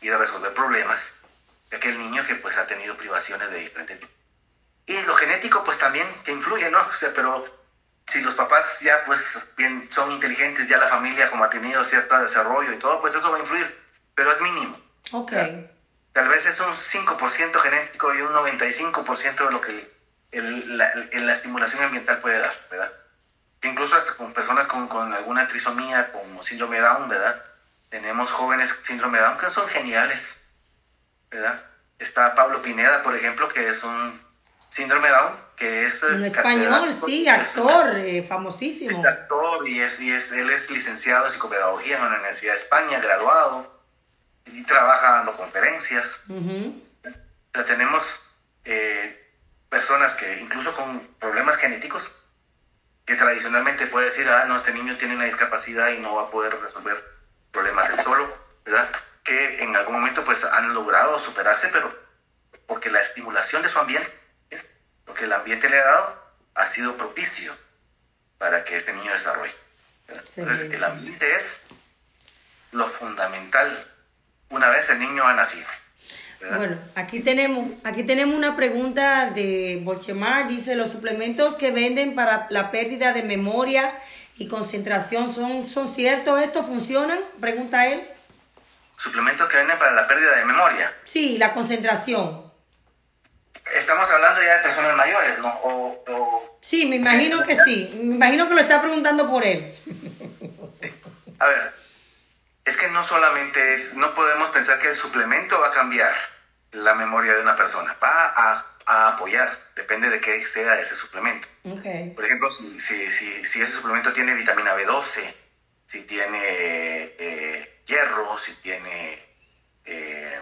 y de resolver problemas de aquel niño que pues ha tenido privaciones de diferente tipo. Y lo genético pues también que influye, ¿no? O sea, pero si los papás ya pues bien son inteligentes, ya la familia como ha tenido cierto desarrollo y todo, pues eso va a influir, pero es mínimo. Ok. tal vez es un 5% genético y un 95% de lo que el, la, la, estimulación ambiental puede dar, ¿verdad? Incluso hasta con personas con, con alguna trisomía, como síndrome de Down, ¿verdad? Tenemos jóvenes síndrome de Down que son geniales, ¿verdad? Está Pablo Pineda, por ejemplo, que es un síndrome de Down, que es... En español, sí, actor, eh, famosísimo. Es actor y, es, y es, él es licenciado en psicopedagogía en la Universidad de España, graduado, y trabaja dando conferencias. Uh -huh. O sea, tenemos eh, personas que incluso con problemas genéticos, que tradicionalmente puede decir, ah, no, este niño tiene una discapacidad y no va a poder resolver problemas él solo, ¿verdad? Que en algún momento pues han logrado superarse, pero porque la estimulación de su ambiente, lo que el ambiente le ha dado, ha sido propicio para que este niño desarrolle. Sí. Entonces, el ambiente es lo fundamental una vez el niño ha nacido. ¿verdad? Bueno, aquí tenemos, aquí tenemos una pregunta de Bolchemar, dice, los suplementos que venden para la pérdida de memoria y concentración, ¿son, son ciertos? ¿Estos funcionan? Pregunta él. ¿Suplementos que venden para la pérdida de memoria? Sí, la concentración. Estamos hablando ya de personas mayores, ¿no? O, o... Sí, me imagino que sí. Me imagino que lo está preguntando por él. A ver, es que no solamente es, no podemos pensar que el suplemento va a cambiar la memoria de una persona, va a, a apoyar, depende de qué sea ese suplemento. Okay. Por ejemplo, si, si, si, ese suplemento tiene vitamina B12, si tiene eh, hierro, si tiene eh,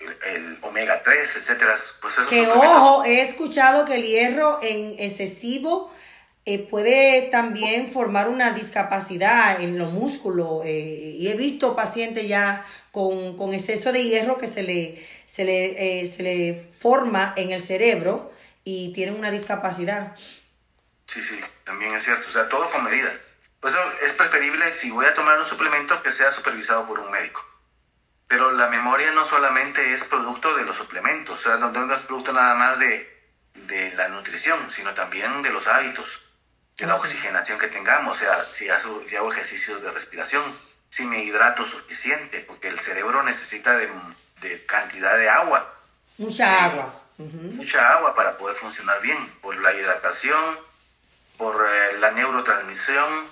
el, el, omega 3, etcétera, pues esos Que ojo, he escuchado que el hierro en excesivo eh, puede también formar una discapacidad en los músculos. Y he visto pacientes ya con, con, exceso de hierro que se le, se, le, eh, se le forma en el cerebro y tienen una discapacidad. Sí, sí, también es cierto. O sea, todo con medida. Por eso es preferible, si voy a tomar un suplemento, que sea supervisado por un médico. Pero la memoria no solamente es producto de los suplementos, o sea, no, no es producto nada más de, de la nutrición, sino también de los hábitos de la oxigenación que tengamos, o sea, si hago, si hago ejercicios de respiración, si me hidrato suficiente, porque el cerebro necesita de, de cantidad de agua. Mucha eh, agua. Uh -huh. Mucha agua para poder funcionar bien, por la hidratación, por eh, la neurotransmisión,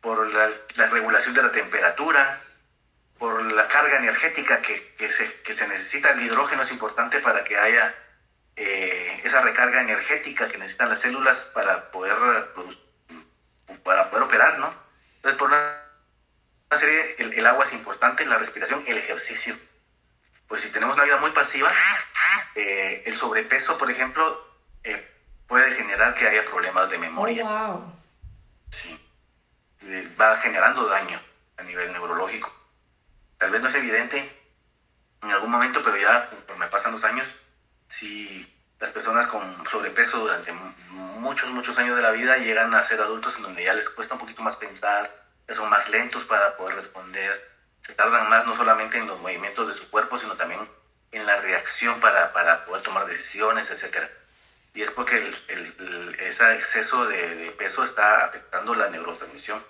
por la, la, regulación de la temperatura, por la carga energética que, que, se, que se necesita. El hidrógeno es importante para que haya eh, esa recarga energética que necesitan las células para poder para poder operar, ¿no? Entonces, por una serie, el, el, agua es importante, la respiración, el ejercicio. Pues si tenemos una vida muy pasiva, eh, el sobrepeso, por ejemplo, eh, puede generar que haya problemas de memoria. Oh, wow. Sí. Va generando daño a nivel neurológico. Tal vez no es evidente en algún momento, pero ya conforme pasan los años, si las personas con sobrepeso durante muchos, muchos años de la vida llegan a ser adultos en donde ya les cuesta un poquito más pensar, son más lentos para poder responder, se tardan más no solamente en los movimientos de su cuerpo, sino también en la reacción para, para poder tomar decisiones, etc. Y es porque el, el, el, ese exceso de, de, peso está afectando la neurotransmisión.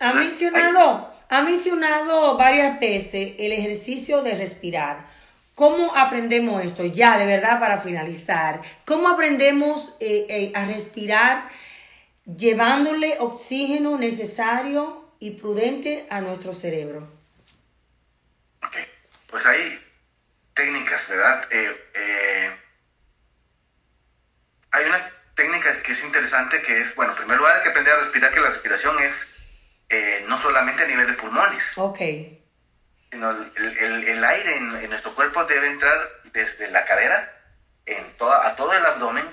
Ha mencionado, ha mencionado varias veces el ejercicio de respirar. ¿Cómo aprendemos esto? Ya, de verdad, para finalizar. ¿Cómo aprendemos eh, eh, a respirar llevándole oxígeno necesario y prudente a nuestro cerebro? Ok, pues hay técnicas, ¿verdad? Eh, hay una técnica que es interesante que es, bueno, en primer lugar hay que aprender a respirar, que la respiración es no solamente a nivel de pulmones. Ok sino el, el, el aire en, en, nuestro cuerpo debe entrar desde la cadera en toda, a todo el abdomen,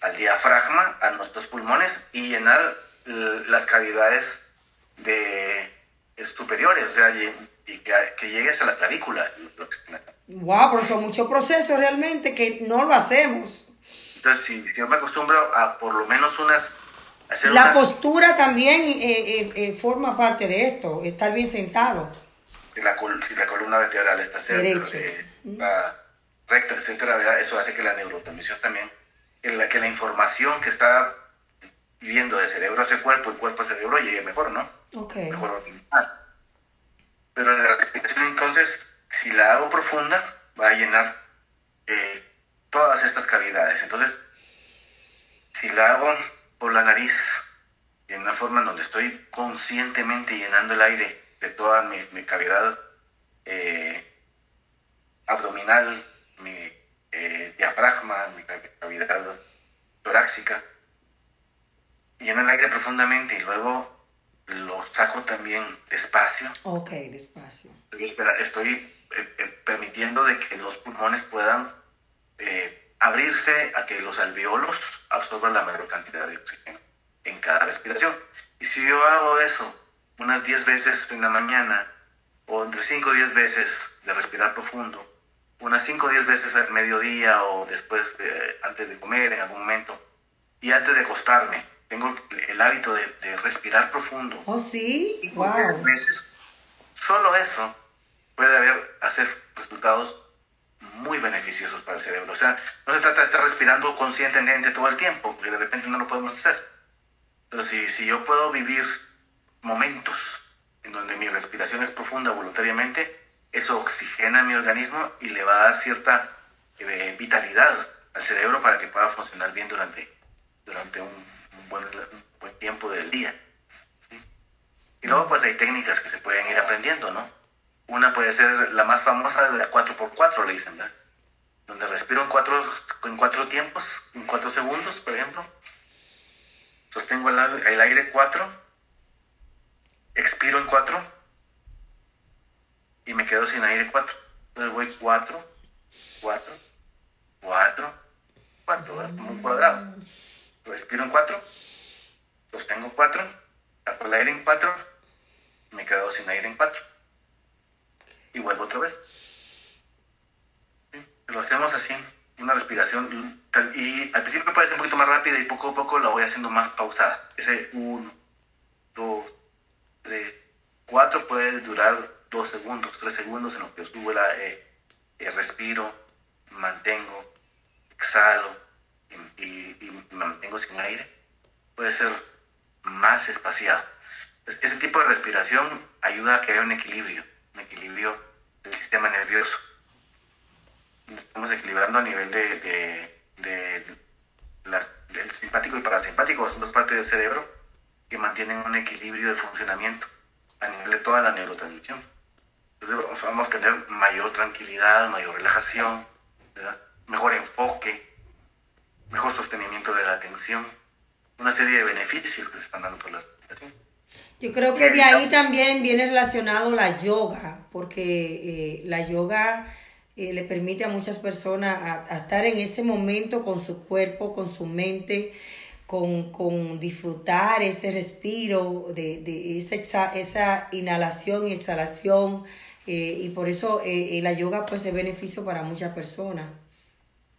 al diafragma, a nuestros pulmones y llenar las cavidades de, superiores, o sea, y, y que, que, llegue hasta la clavícula. Wow, pero son muchos procesos realmente que no lo hacemos. Entonces, si yo me acostumbro a por lo menos unas... Hacer la unas... postura también eh, eh, eh, forma parte de esto, estar bien sentado. si la, la columna vertebral está, cerca, eh, está recta, etcétera, eso hace que la neurotransmisión también, que la, que la información que está viviendo de cerebro hacia cuerpo y cuerpo a cerebro llegue mejor, ¿no? Okay. Mejor Pero la respiración entonces, si la hago profunda, va a llenar eh, todas estas cavidades. Entonces, si la hago por la nariz, en una forma en donde estoy conscientemente llenando el aire de toda mi, cavidad eh, abdominal, mi eh, diafragma, mi cavidad torácica, lleno el aire profundamente y luego lo saco también despacio. Ok, despacio. Estoy eh, permitiendo de que los pulmones puedan abrirse a que los alveolos absorban la mayor cantidad de oxígeno en cada respiración. Y si yo hago eso unas 10 veces en la mañana, o entre 5 o 10 veces de respirar profundo, unas 5 o 10 veces al mediodía o después, de, antes de comer en algún momento, y antes de acostarme, tengo el hábito de, respirar profundo. Oh, sí, wow. Solo eso puede haber, hacer resultados muy beneficiosos para el cerebro. O sea, no se trata de estar respirando conscientemente todo el tiempo, porque de repente no lo podemos hacer. Pero si, si yo puedo vivir momentos en donde mi respiración es profunda voluntariamente, eso oxigena mi organismo y le va a dar cierta eh, vitalidad al cerebro para que pueda funcionar bien durante, durante un, buen, buen, tiempo del día. Y luego pues hay técnicas que se pueden ir aprendiendo, ¿no? Una puede ser la más famosa, la 4x4, le dicen, ¿verdad? Donde respiro en cuatro, en cuatro tiempos, en cuatro segundos, por ejemplo. Sostengo el, el aire 4 expiro en 4 y me quedo sin aire 4. Entonces voy 4, 4, 4, 4, como un cuadrado. Respiro en 4, sostengo 4, saco el aire en 4, me quedo sin aire en 4 y vuelvo otra vez. Lo hacemos así, una respiración y al principio ser un poquito más rápida y poco a poco la voy haciendo más pausada. Ese 1, 2, 3, 4 puede durar 2 segundos, 3 segundos en lo que subo la, eh, eh, respiro, mantengo, exhalo y, me mantengo sin aire. Puede ser más espaciado. ese tipo de respiración ayuda a haya un equilibrio, un equilibrio del sistema nervioso. Estamos equilibrando a nivel de, del simpático y parasimpático, son dos partes del cerebro que mantienen un equilibrio de funcionamiento a nivel de toda la neurotransmisión. Entonces vamos a tener mayor tranquilidad, mayor relajación, mejor enfoque, mejor sostenimiento de la atención, una serie de beneficios que se están dando por la respiración. Yo creo que de ahí también viene relacionado la yoga, porque eh, la yoga eh, le permite a muchas personas a, estar en ese momento con su cuerpo, con su mente, con, disfrutar ese respiro, de, de esa, esa, inhalación y exhalación. Eh, y por eso eh, la yoga pues es beneficio para muchas personas.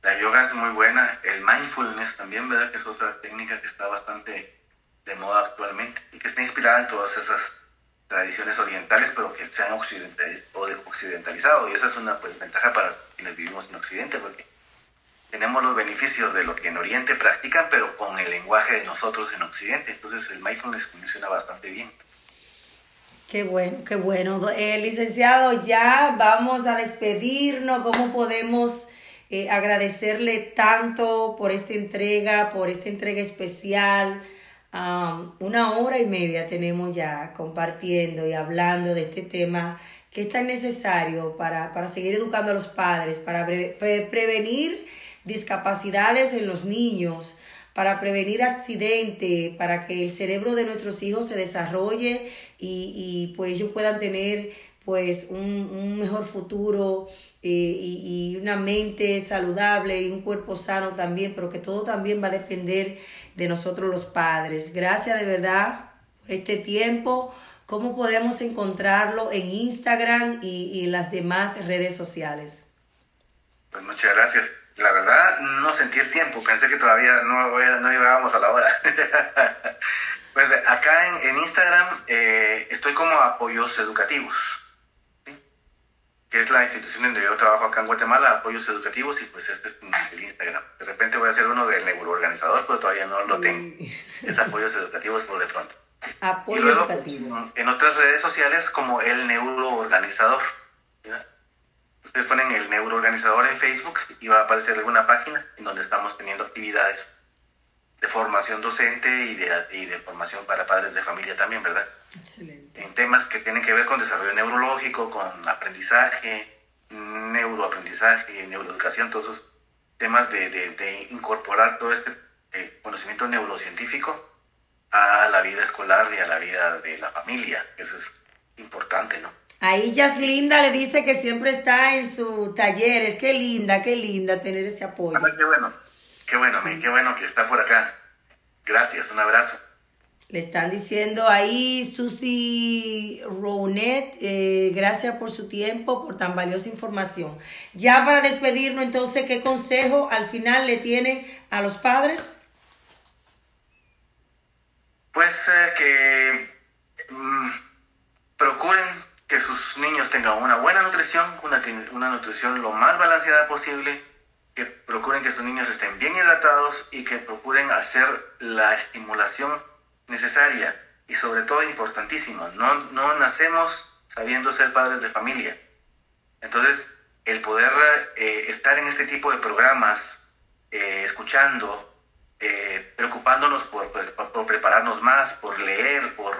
La yoga es muy buena, el mindfulness también, ¿verdad? Que es otra técnica que está bastante de moda actualmente y que está inspirada en todas esas tradiciones orientales, pero que se han occidentalizado. Y esa es una pues, ventaja para quienes vivimos en Occidente, porque tenemos los beneficios de lo que en Oriente practican, pero con el lenguaje de nosotros en Occidente. Entonces el mindfulness funciona bastante bien. Qué bueno, qué bueno. Eh, licenciado, ya vamos a despedirnos. ¿Cómo podemos eh, agradecerle tanto por esta entrega, por esta entrega especial? una hora y media tenemos ya compartiendo y hablando de este tema que es tan necesario para, para seguir educando a los padres, para prevenir discapacidades en los niños, para prevenir accidentes, para que el cerebro de nuestros hijos se desarrolle y, pues ellos puedan tener pues un, mejor futuro eh, y, y, una mente saludable y un cuerpo sano también, pero que todo también va a depender de nosotros los padres. Gracias de verdad por este tiempo. ¿Cómo podemos encontrarlo en Instagram y, y en las demás redes sociales? Pues muchas gracias. La verdad, no sentí el tiempo, pensé que todavía no, no llegábamos a la hora. pues acá en, Instagram eh, estoy como apoyos educativos. Que es la institución donde yo trabajo acá en Guatemala, apoyos educativos, y pues este es el Instagram. De repente voy a hacer uno del neuroorganizador, pero todavía no lo tengo. Es apoyos educativos por de pronto. Apoyo y luego, pues, educativo. en otras redes sociales como el neuroorganizador. ¿ya? Ustedes ponen el neuroorganizador en Facebook y va a aparecer alguna página en donde estamos teniendo actividades de formación docente y de, y de formación para padres de familia también, ¿verdad? Excelente. en temas que tienen que ver con desarrollo neurológico, con aprendizaje, neuroaprendizaje, neuroeducación, todos esos temas de, de- de incorporar todo este eh, conocimiento neurocientífico a la vida escolar y a la vida de la familia. Eso es importante, ¿no? Ahí Linda le dice que siempre está en su talleres. Qué linda, qué linda tener ese apoyo. Ah, qué bueno, qué bueno, mi, qué bueno que está por acá. Gracias, un abrazo. Le están diciendo ahí Susi Rounet, eh, gracias por su tiempo, por tan valiosa información. Ya para despedirnos, entonces, ¿qué consejo al final le tiene a los padres? Pues eh, que mm, procuren que sus niños tengan una buena nutrición, una, una nutrición lo más balanceada posible, que procuren que sus niños estén bien hidratados y que procuren hacer la estimulación necesaria y sobre todo importantísimo, no, no nacemos sabiendo ser padres de familia. Entonces, el poder eh, estar en este tipo de programas, eh, escuchando, eh, preocupándonos por, por, por, prepararnos más, por leer, por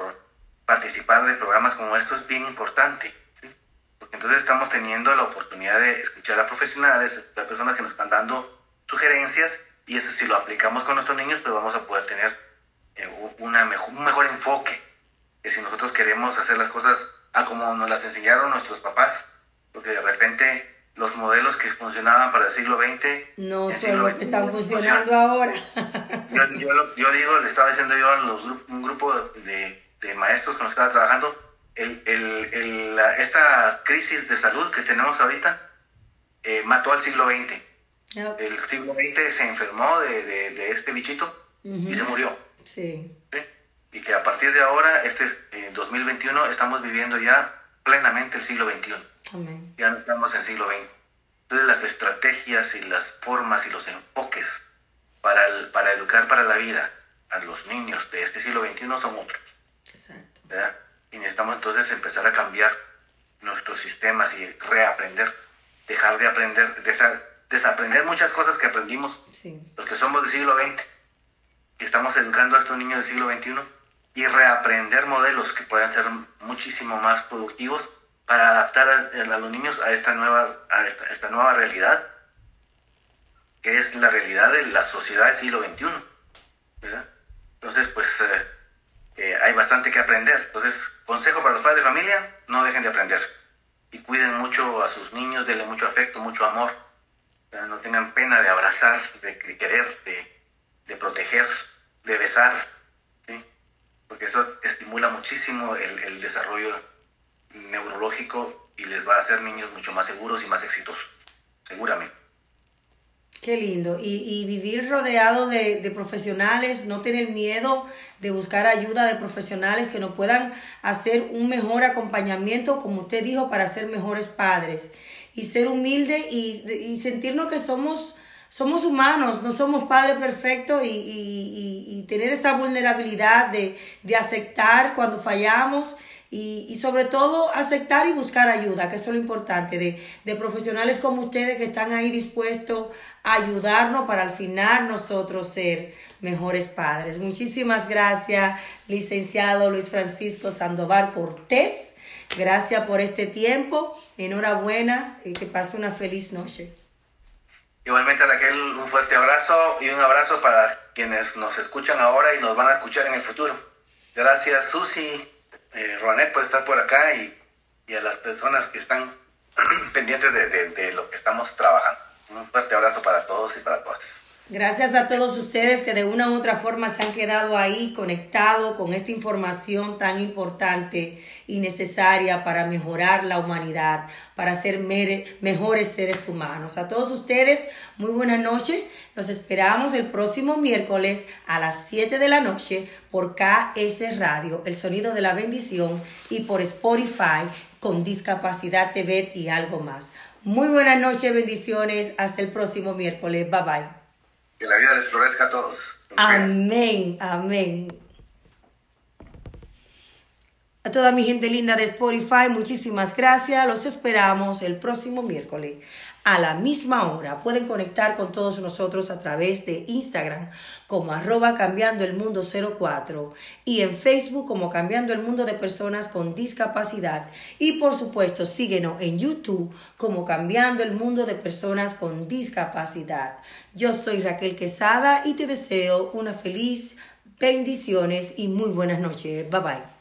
participar de programas como estos es bien importante. Porque entonces estamos teniendo la oportunidad de escuchar a profesionales, a personas que nos están dando sugerencias y eso si lo aplicamos con nuestros niños, pues vamos a poder tener una mejor, un mejor enfoque. Que si nosotros queremos hacer las cosas a como nos las enseñaron nuestros papás, porque de repente los modelos que funcionaban para el siglo XX no son los que están funcionando ahora. yo, yo, yo, digo, le estaba diciendo yo a los, un grupo de, de, maestros con los que estaba trabajando, el, el, el, la, esta crisis de salud que tenemos ahorita eh, mató al siglo XX. Yep. El siglo XX se enfermó de, de, de este bichito uh -huh. y se murió. Sí. ¿sí? Y que a partir de ahora, este eh, 2021, estamos viviendo ya plenamente el siglo XXI. Amén. Ya no estamos en el siglo XX. Entonces las estrategias y las formas y los enfoques para, el, para educar para la vida a los niños de este siglo XXI son otros. Exacto. ¿verdad? Y necesitamos entonces empezar a cambiar nuestros sistemas y reaprender, dejar de aprender, dejar, desaprender muchas cosas que aprendimos sí. los que somos del siglo XX, que estamos educando a estos niños del siglo XXI y reaprender modelos que puedan ser muchísimo más productivos para adaptar a, los niños a esta nueva, a esta, nueva realidad, que es la realidad de la sociedad del siglo XXI. ¿verdad? Entonces, pues eh, hay bastante que aprender. Entonces, consejo para los padres de familia, no dejen de aprender. Y cuiden mucho a sus niños, denle mucho afecto, mucho amor. No tengan pena de abrazar, de, de querer, de, de, proteger, de besar. ¿sí? Porque eso estimula muchísimo el, el desarrollo neurológico y les va a hacer niños mucho más seguros y más exitosos, seguramente. Qué lindo. Y, y vivir rodeado de, de, profesionales, no tener miedo de buscar ayuda de profesionales que nos puedan hacer un mejor acompañamiento, como usted dijo, para ser mejores padres. Y ser humilde y, y sentirnos que somos, somos humanos, no somos padres perfectos y, y, y tener esa vulnerabilidad de, de aceptar cuando fallamos y, sobre todo aceptar y buscar ayuda, que eso es lo importante, de, de, profesionales como ustedes que están ahí dispuestos a ayudarnos para al final nosotros ser mejores padres. Muchísimas gracias, licenciado Luis Francisco Sandoval Cortés. Gracias por este tiempo. Enhorabuena y que pase una feliz noche. Igualmente, Raquel, un fuerte abrazo y un abrazo para quienes nos escuchan ahora y nos van a escuchar en el futuro. Gracias, Susi eh, por estar por acá y, y, a las personas que están pendientes de, de, de, lo que estamos trabajando. Un fuerte abrazo para todos y para todas. Gracias a todos ustedes que de una u otra forma se han quedado ahí conectados con esta información tan importante y necesaria para mejorar la humanidad, para ser mejores seres humanos. A todos ustedes, muy buenas noches. Los esperamos el próximo miércoles a las 7 de la noche por KS Radio, el sonido de la bendición, y por Spotify, con Discapacidad TV y algo más. Muy buenas noches, bendiciones. Hasta el próximo miércoles. Bye bye. Que la vida les florezca a todos. Amén, amén. A toda mi gente linda de Spotify, muchísimas gracias. Los esperamos el próximo miércoles a la misma hora. Pueden conectar con todos nosotros a través de Instagram como arroba cambiando el mundo 04 y en Facebook como cambiando el mundo de personas con discapacidad. Y por supuesto síguenos en YouTube como cambiando el mundo de personas con discapacidad. Yo soy Raquel Quesada y te deseo una feliz bendiciones y muy buenas noches. Bye bye.